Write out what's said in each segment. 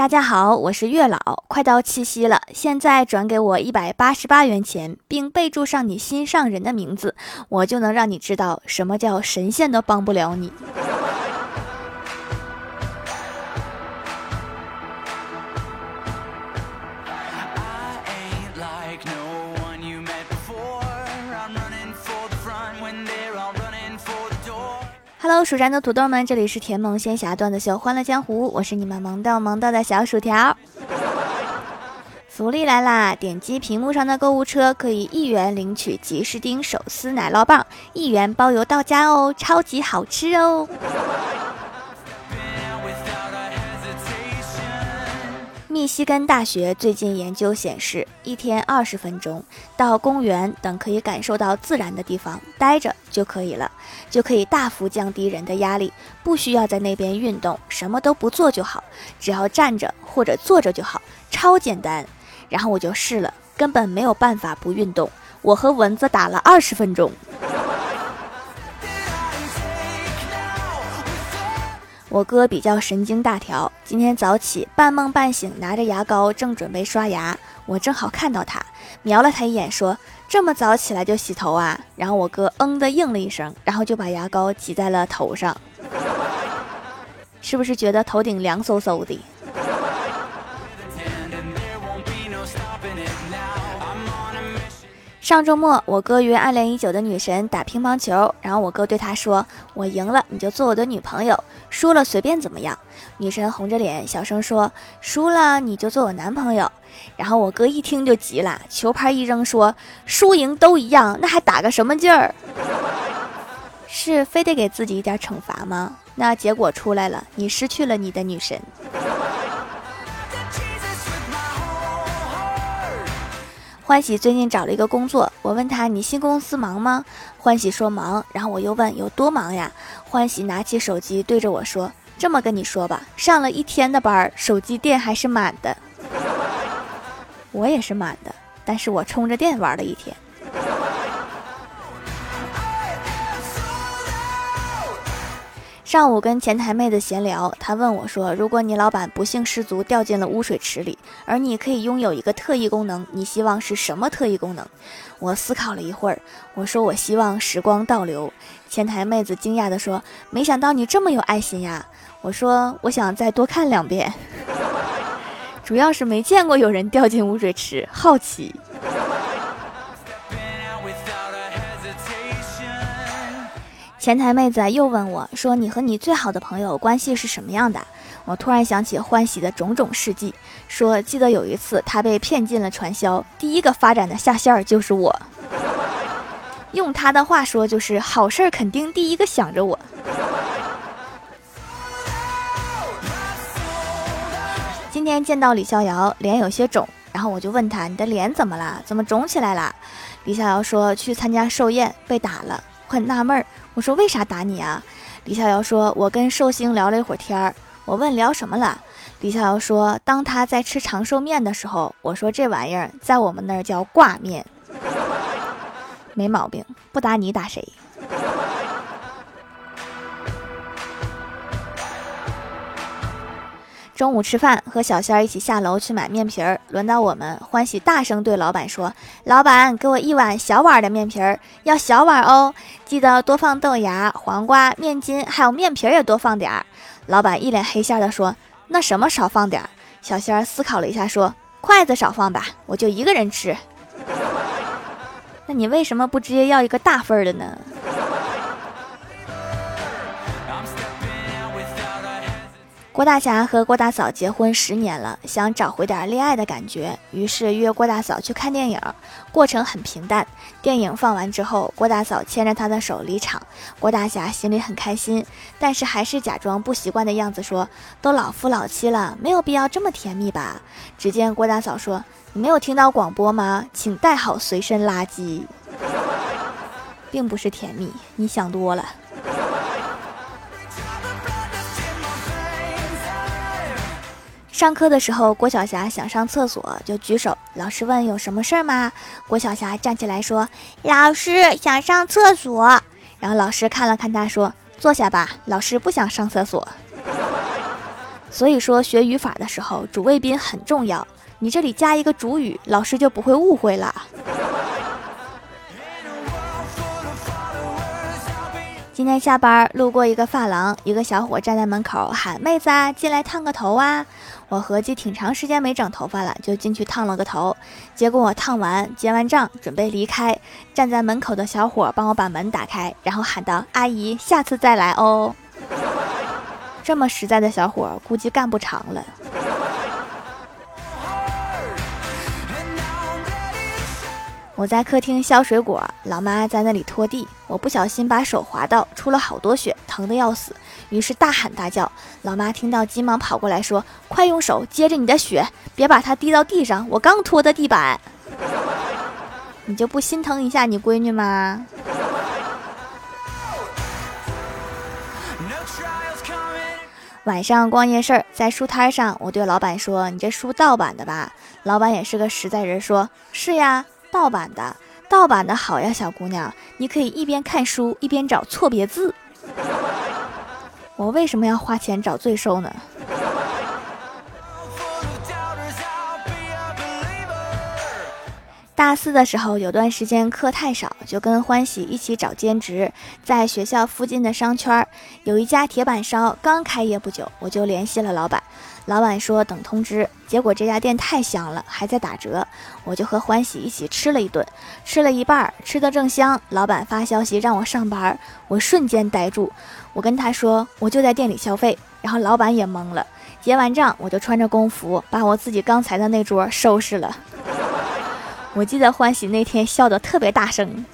大家好，我是月老，快到七夕了，现在转给我一百八十八元钱，并备注上你心上人的名字，我就能让你知道什么叫神仙都帮不了你。Hello，蜀山的土豆们，这里是甜萌仙侠段子秀《欢乐江湖》，我是你们萌逗萌逗的小薯条。福利来啦！点击屏幕上的购物车，可以一元领取吉士丁手撕奶酪棒，一元包邮到家哦，超级好吃哦！密西根大学最近研究显示，一天二十分钟到公园等可以感受到自然的地方待着就可以了，就可以大幅降低人的压力，不需要在那边运动，什么都不做就好，只要站着或者坐着就好，超简单。然后我就试了，根本没有办法不运动，我和蚊子打了二十分钟。我哥比较神经大条，今天早起半梦半醒，拿着牙膏正准备刷牙，我正好看到他，瞄了他一眼，说：“这么早起来就洗头啊？”然后我哥嗯的应了一声，然后就把牙膏挤在了头上，是不是觉得头顶凉飕飕的？上周末，我哥约暗恋已久的女神打乒乓球，然后我哥对她说：“我赢了你就做我的女朋友，输了随便怎么样。”女神红着脸小声说：“输了你就做我男朋友。”然后我哥一听就急了，球拍一扔说：“输赢都一样，那还打个什么劲儿？是非得给自己一点惩罚吗？那结果出来了，你失去了你的女神。”欢喜最近找了一个工作，我问他：“你新公司忙吗？”欢喜说：“忙。”然后我又问：“有多忙呀？”欢喜拿起手机对着我说：“这么跟你说吧，上了一天的班，手机电还是满的。我也是满的，但是我充着电玩了一天。”上午跟前台妹子闲聊，她问我说：“如果你老板不幸失足掉进了污水池里，而你可以拥有一个特异功能，你希望是什么特异功能？”我思考了一会儿，我说：“我希望时光倒流。”前台妹子惊讶地说：“没想到你这么有爱心呀！”我说：“我想再多看两遍，主要是没见过有人掉进污水池，好奇。”前台妹子又问我说：“你和你最好的朋友关系是什么样的？”我突然想起欢喜的种种事迹，说：“记得有一次他被骗进了传销，第一个发展的下线儿就是我。用他的话说，就是好事儿肯定第一个想着我。”今天见到李逍遥，脸有些肿，然后我就问他：“你的脸怎么了？怎么肿起来了？”李逍遥说：“去参加寿宴被打了。”我很纳闷儿。我说为啥打你啊？李逍遥说：“我跟寿星聊了一会儿天儿。”我问聊什么了？李逍遥说：“当他在吃长寿面的时候，我说这玩意儿在我们那儿叫挂面，没毛病。不打你打谁？”中午吃饭，和小仙儿一起下楼去买面皮儿。轮到我们，欢喜大声对老板说：“老板，给我一碗小碗的面皮儿，要小碗哦，记得多放豆芽、黄瓜、面筋，还有面皮儿也多放点儿。”老板一脸黑线的说：“那什么少放点儿？”小仙儿思考了一下说：“筷子少放吧，我就一个人吃。那你为什么不直接要一个大份儿的呢？”郭大侠和郭大嫂结婚十年了，想找回点恋爱的感觉，于是约郭大嫂去看电影。过程很平淡。电影放完之后，郭大嫂牵着他的手离场，郭大侠心里很开心，但是还是假装不习惯的样子说：“都老夫老妻了，没有必要这么甜蜜吧？”只见郭大嫂说：“你没有听到广播吗？请带好随身垃圾。”并不是甜蜜，你想多了。上课的时候，郭晓霞想上厕所，就举手。老师问：“有什么事儿吗？”郭晓霞站起来说：“老师想上厕所。”然后老师看了看他，说：“坐下吧。”老师不想上厕所。所以说学语法的时候，主谓宾很重要。你这里加一个主语，老师就不会误会了。今天下班路过一个发廊，一个小伙站在门口喊：“妹子啊，进来烫个头啊！”我合计挺长时间没整头发了，就进去烫了个头。结果我烫完结完账准备离开，站在门口的小伙帮我把门打开，然后喊道：“阿姨，下次再来哦。”这么实在的小伙，估计干不长了。我在客厅削水果，老妈在那里拖地，我不小心把手划到，出了好多血，疼得要死，于是大喊大叫。老妈听到，急忙跑过来，说：“快用手接着你的血，别把它滴到地上，我刚拖的地板。”你就不心疼一下你闺女吗？晚上逛夜市，在书摊上，我对老板说：“你这书盗版的吧？”老板也是个实在人，说：“是呀。”盗版的，盗版的好呀，小姑娘，你可以一边看书一边找错别字。我为什么要花钱找罪受呢？大四的时候，有段时间课太少，就跟欢喜一起找兼职，在学校附近的商圈有一家铁板烧，刚开业不久，我就联系了老板。老板说等通知，结果这家店太香了，还在打折，我就和欢喜一起吃了一顿，吃了一半，吃的正香，老板发消息让我上班，我瞬间呆住，我跟他说我就在店里消费，然后老板也懵了，结完账我就穿着工服把我自己刚才的那桌收拾了，我记得欢喜那天笑得特别大声。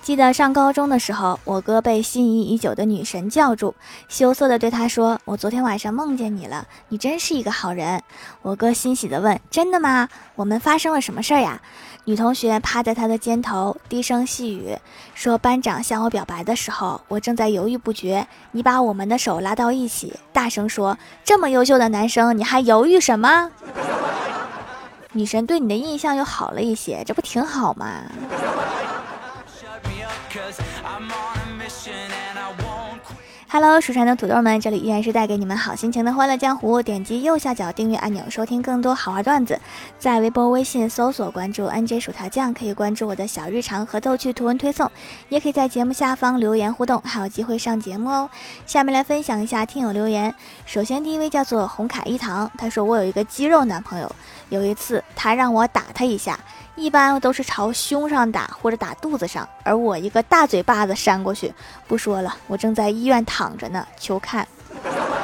记得上高中的时候，我哥被心仪已久的女神叫住，羞涩地对她说：“我昨天晚上梦见你了，你真是一个好人。”我哥欣喜地问：“真的吗？我们发生了什么事儿呀？”女同学趴在他的肩头，低声细语说：“班长向我表白的时候，我正在犹豫不决，你把我们的手拉到一起，大声说：‘这么优秀的男生，你还犹豫什么？’” 女神对你的印象又好了一些，这不挺好吗？Hello，蜀山的土豆们，这里依然是带给你们好心情的欢乐江湖。点击右下角订阅按钮，收听更多好玩段子。在微博、微信搜索关注 NJ 薯条酱，可以关注我的小日常和逗趣图文推送，也可以在节目下方留言互动，还有机会上节目哦。下面来分享一下听友留言。首先第一位叫做红卡一堂，他说我有一个肌肉男朋友，有一次他让我打他一下。一般都是朝胸上打或者打肚子上，而我一个大嘴巴子扇过去。不说了，我正在医院躺着呢，求看。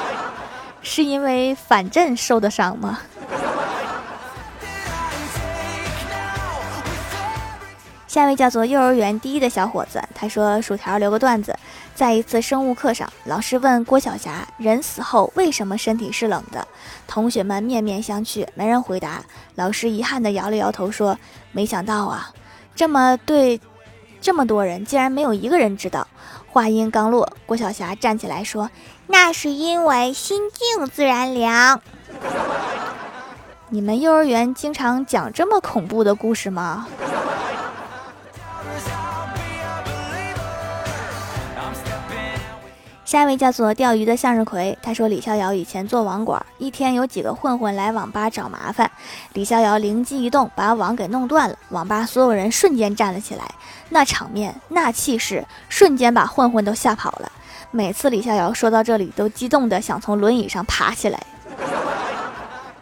是因为反震受的伤吗？下一位叫做幼儿园第一的小伙子，他说：“薯条留个段子，在一次生物课上，老师问郭晓霞，人死后为什么身体是冷的？同学们面面相觑，没人回答。老师遗憾地摇了摇头，说：没想到啊，这么对，这么多人竟然没有一个人知道。话音刚落，郭晓霞站起来说：那是因为心静自然凉。你们幼儿园经常讲这么恐怖的故事吗？”下一位叫做钓鱼的向日葵，他说李逍遥以前做网管，一天有几个混混来网吧找麻烦，李逍遥灵机一动，把网给弄断了，网吧所有人瞬间站了起来，那场面那气势，瞬间把混混都吓跑了。每次李逍遥说到这里，都激动的想从轮椅上爬起来，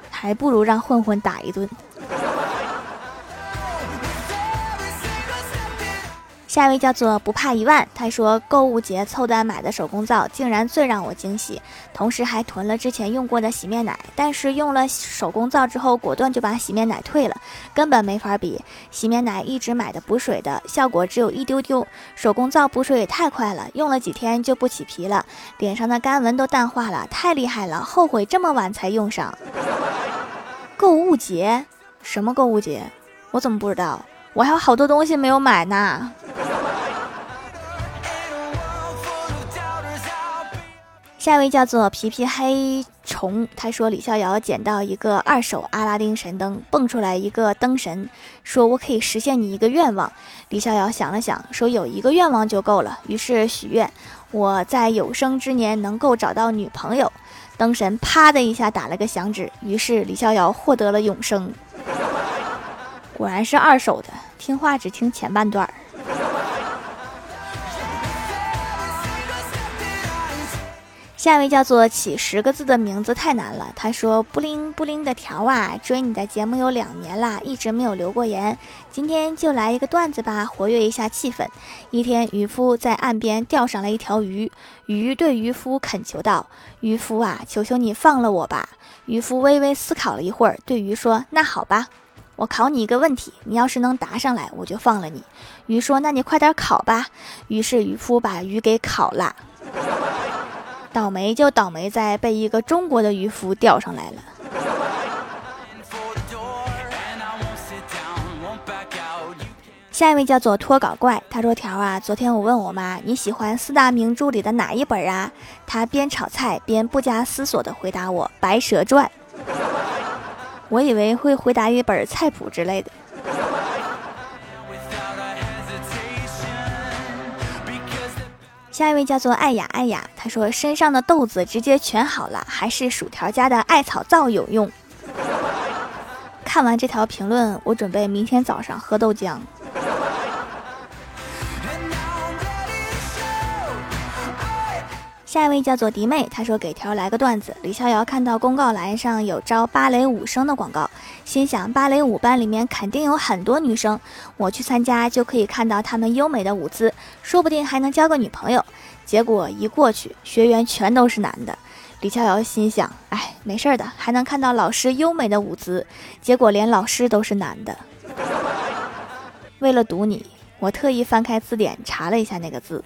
还不如让混混打一顿。下一位叫做不怕一万，他说购物节凑单买的手工皂竟然最让我惊喜，同时还囤了之前用过的洗面奶，但是用了手工皂之后，果断就把洗面奶退了，根本没法比。洗面奶一直买的补水的，效果只有一丢丢，手工皂补水也太快了，用了几天就不起皮了，脸上的干纹都淡化了，太厉害了，后悔这么晚才用上。购物节？什么购物节？我怎么不知道？我还有好多东西没有买呢。下一位叫做皮皮黑虫他说李逍遥捡到一个二手阿拉丁神灯，蹦出来一个灯神，说我可以实现你一个愿望。李逍遥想了想，说有一个愿望就够了，于是许愿我在有生之年能够找到女朋友。灯神啪的一下打了个响指，于是李逍遥获得了永生。果然是二手的，听话只听前半段儿。下一位叫做起十个字的名字太难了。他说：“布灵布灵的条啊，追你的节目有两年啦，一直没有留过言。今天就来一个段子吧，活跃一下气氛。一天，渔夫在岸边钓上了一条鱼，鱼对渔夫恳求道：‘渔夫啊，求求你放了我吧。’渔夫微微思考了一会儿，对鱼说：‘那好吧，我考你一个问题，你要是能答上来，我就放了你。’鱼说：‘那你快点考吧。’于是渔夫把鱼给烤了。”倒霉就倒霉在被一个中国的渔夫钓上来了。下一位叫做脱稿怪，他说：“条啊，昨天我问我妈你喜欢四大名著里的哪一本啊？她边炒菜边不加思索的回答我《白蛇传》。我以为会回答一本菜谱之类的。”下一位叫做爱雅爱雅，他说身上的豆子直接全好了，还是薯条家的艾草皂有用。看完这条评论，我准备明天早上喝豆浆。下一位叫做迪妹，她说给条来个段子。李逍遥看到公告栏上有招芭蕾舞生的广告，心想芭蕾舞班里面肯定有很多女生，我去参加就可以看到她们优美的舞姿，说不定还能交个女朋友。结果一过去，学员全都是男的。李逍遥心想，哎，没事的，还能看到老师优美的舞姿。结果连老师都是男的。为了堵你，我特意翻开字典查了一下那个字。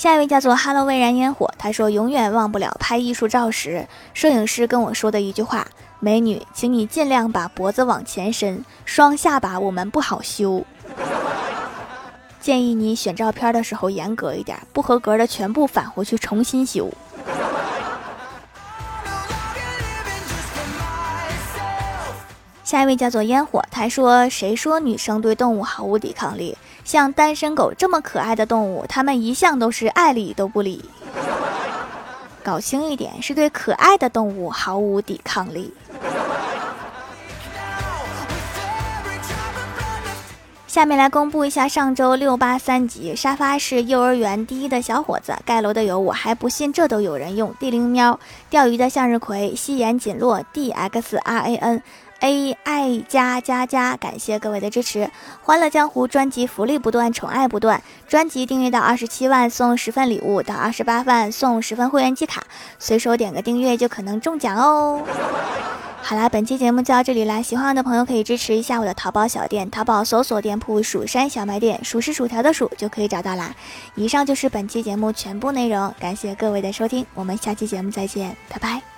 下一位叫做 “Hello 未燃烟火”，他说：“永远忘不了拍艺术照时，摄影师跟我说的一句话：美女，请你尽量把脖子往前伸，双下巴我们不好修。建议你选照片的时候严格一点，不合格的全部返回去重新修。”下一位叫做烟火，他说：“谁说女生对动物毫无抵抗力？像单身狗这么可爱的动物，它们一向都是爱理都不理。搞清一点，是对可爱的动物毫无抵抗力。”下面来公布一下上周六八三级沙发是幼儿园第一的小伙子，盖楼的有我还不信这都有人用。地灵喵，钓鱼的向日葵，夕颜锦落，D X R A N。A I 加加加，感谢各位的支持！欢乐江湖专辑福利不断，宠爱不断。专辑订阅到二十七万送十份礼物，到二十八万送十份会员季卡，随手点个订阅就可能中奖哦！好啦，本期节目就到这里啦，喜欢我的朋友可以支持一下我的淘宝小店，淘宝搜索店铺“蜀山小卖店”，数是薯条的数就可以找到啦。以上就是本期节目全部内容，感谢各位的收听，我们下期节目再见，拜拜。